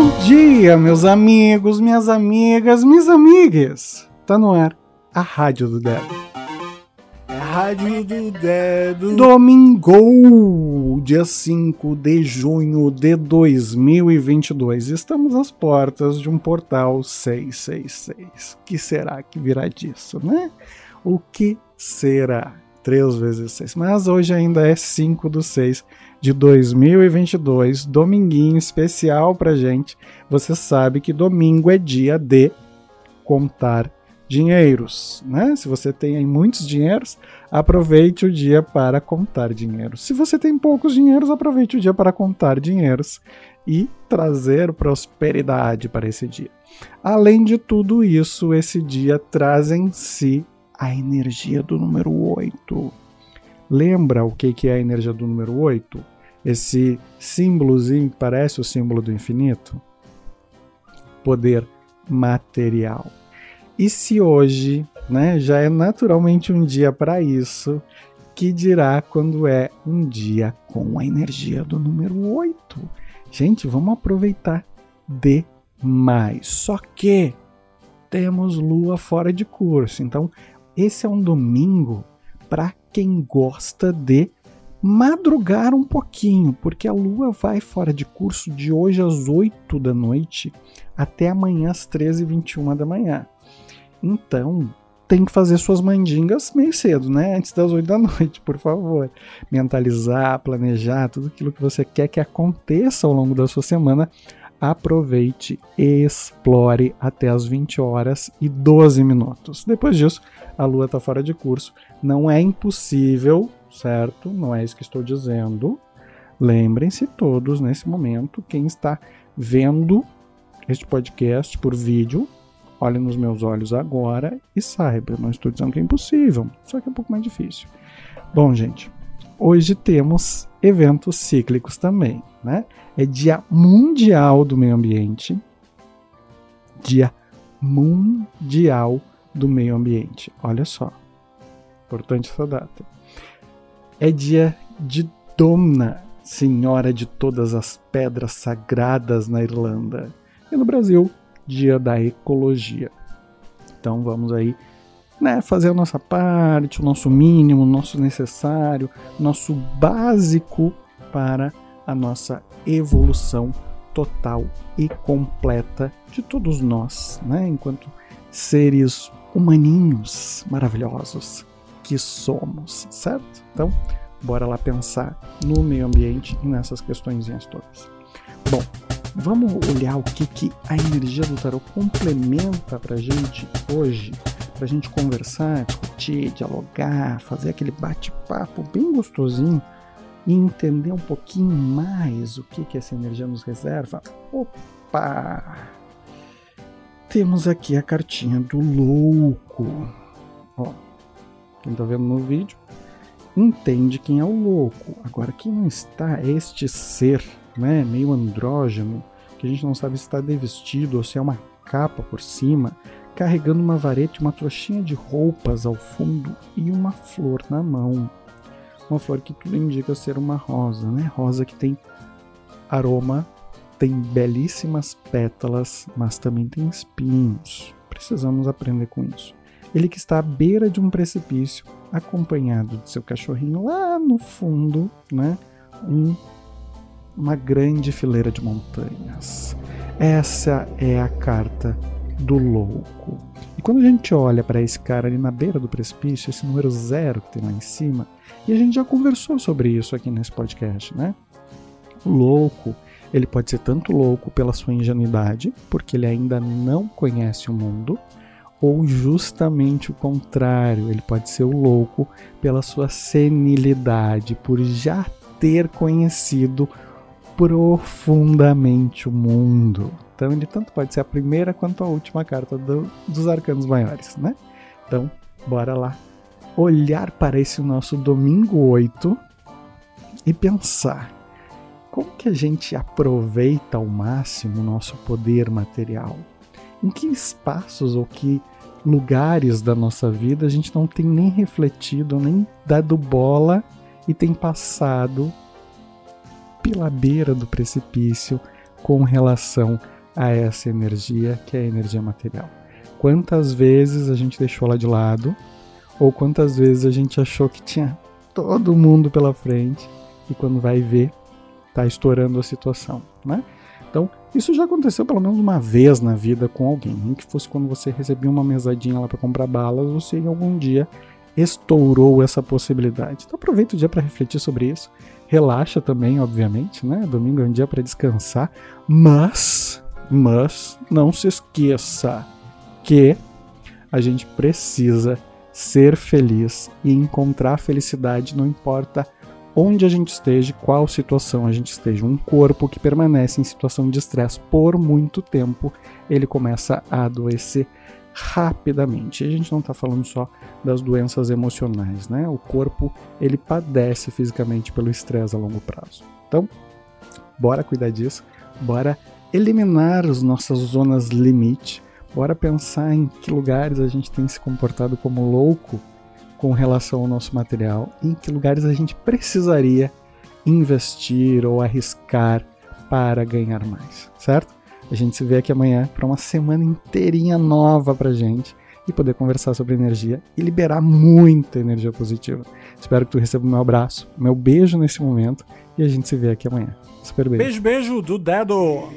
Bom dia, meus amigos, minhas amigas, minhas amigas. Tá no ar a Rádio do Dedo. É a Rádio do Dedo. Domingo, dia 5 de junho de 2022. Estamos às portas de um portal 666. O que será que virá disso, né? O que será? 3 vezes 6. Mas hoje ainda é 5 do 6 de 2022, dominguinho especial pra gente. Você sabe que domingo é dia de contar dinheiros, né? Se você tem muitos dinheiros, aproveite o dia para contar dinheiro. Se você tem poucos dinheiros, aproveite o dia para contar dinheiros e trazer prosperidade para esse dia. Além de tudo isso, esse dia traz em si a energia do número 8. Lembra o que é a energia do número 8? Esse símbolozinho que parece o símbolo do infinito? Poder material. E se hoje né, já é naturalmente um dia para isso, que dirá quando é um dia com a energia do número 8? Gente, vamos aproveitar demais. Só que temos lua fora de curso. Então, esse é um domingo para quem gosta de madrugar um pouquinho, porque a lua vai fora de curso de hoje às 8 da noite até amanhã às 13h21 da manhã. Então, tem que fazer suas mandingas meio cedo, né? Antes das 8 da noite, por favor. Mentalizar, planejar tudo aquilo que você quer que aconteça ao longo da sua semana. Aproveite e explore até as 20 horas e 12 minutos. Depois disso, a lua está fora de curso. Não é impossível, certo? Não é isso que estou dizendo. Lembrem-se todos nesse momento, quem está vendo este podcast por vídeo, olhe nos meus olhos agora e saiba, não estou dizendo que é impossível, só que é um pouco mais difícil. Bom, gente, hoje temos eventos cíclicos também, né? É Dia Mundial do Meio Ambiente. Dia Mundial do Meio Ambiente. Olha só. Importante essa data. É dia de Domna, Senhora de todas as pedras sagradas na Irlanda. E no Brasil, Dia da Ecologia. Então vamos aí né, fazer a nossa parte, o nosso mínimo, o nosso necessário, nosso básico para a nossa evolução total e completa de todos nós, né, enquanto seres humaninhos maravilhosos que somos, certo? Então, bora lá pensar no meio ambiente e nessas questões todas. Bom, vamos olhar o que, que a energia do tarot complementa pra gente hoje, pra gente conversar, discutir, dialogar, fazer aquele bate-papo bem gostosinho e entender um pouquinho mais o que, que essa energia nos reserva. Opa! Temos aqui a cartinha do louco. Ó, quem está vendo no vídeo entende quem é o louco. Agora, quem não está é este ser, né, meio andrógeno, que a gente não sabe se está devestido ou se é uma capa por cima, carregando uma vareta uma trouxinha de roupas ao fundo e uma flor na mão. Uma flor que tudo indica ser uma rosa, né? Rosa que tem aroma, tem belíssimas pétalas, mas também tem espinhos. Precisamos aprender com isso. Ele que está à beira de um precipício, acompanhado de seu cachorrinho lá no fundo, né? Um, uma grande fileira de montanhas. Essa é a carta do louco. E quando a gente olha para esse cara ali na beira do precipício, esse número zero que tem lá em cima, e a gente já conversou sobre isso aqui nesse podcast, né? O louco, ele pode ser tanto louco pela sua ingenuidade, porque ele ainda não conhece o mundo, ou justamente o contrário, ele pode ser o louco pela sua senilidade, por já ter conhecido profundamente o mundo. Então ele tanto pode ser a primeira quanto a última carta do, dos arcanos maiores, né? Então, bora lá olhar para esse nosso domingo 8 e pensar como que a gente aproveita ao máximo o nosso poder material? Em que espaços ou que lugares da nossa vida a gente não tem nem refletido, nem dado bola e tem passado pela beira do precipício, com relação a essa energia que é a energia material. Quantas vezes a gente deixou ela de lado, ou quantas vezes a gente achou que tinha todo mundo pela frente e quando vai ver, tá estourando a situação, né? Então, isso já aconteceu pelo menos uma vez na vida com alguém. Nem que fosse quando você recebia uma mesadinha lá para comprar balas, você em algum dia estourou essa possibilidade. Então aproveita o dia para refletir sobre isso. Relaxa também, obviamente, né? Domingo é um dia para descansar, mas mas não se esqueça que a gente precisa ser feliz e encontrar felicidade, não importa onde a gente esteja, qual situação a gente esteja. Um corpo que permanece em situação de estresse por muito tempo, ele começa a adoecer rapidamente. A gente não está falando só das doenças emocionais, né? O corpo ele padece fisicamente pelo estresse a longo prazo. Então, bora cuidar disso, bora eliminar as nossas zonas limite, bora pensar em que lugares a gente tem se comportado como louco com relação ao nosso material, em que lugares a gente precisaria investir ou arriscar para ganhar mais, certo? A gente se vê aqui amanhã para uma semana inteirinha nova pra gente e poder conversar sobre energia e liberar muita energia positiva. Espero que tu receba o meu abraço, meu beijo nesse momento e a gente se vê aqui amanhã. Super beijo. Beijo, beijo do dedo.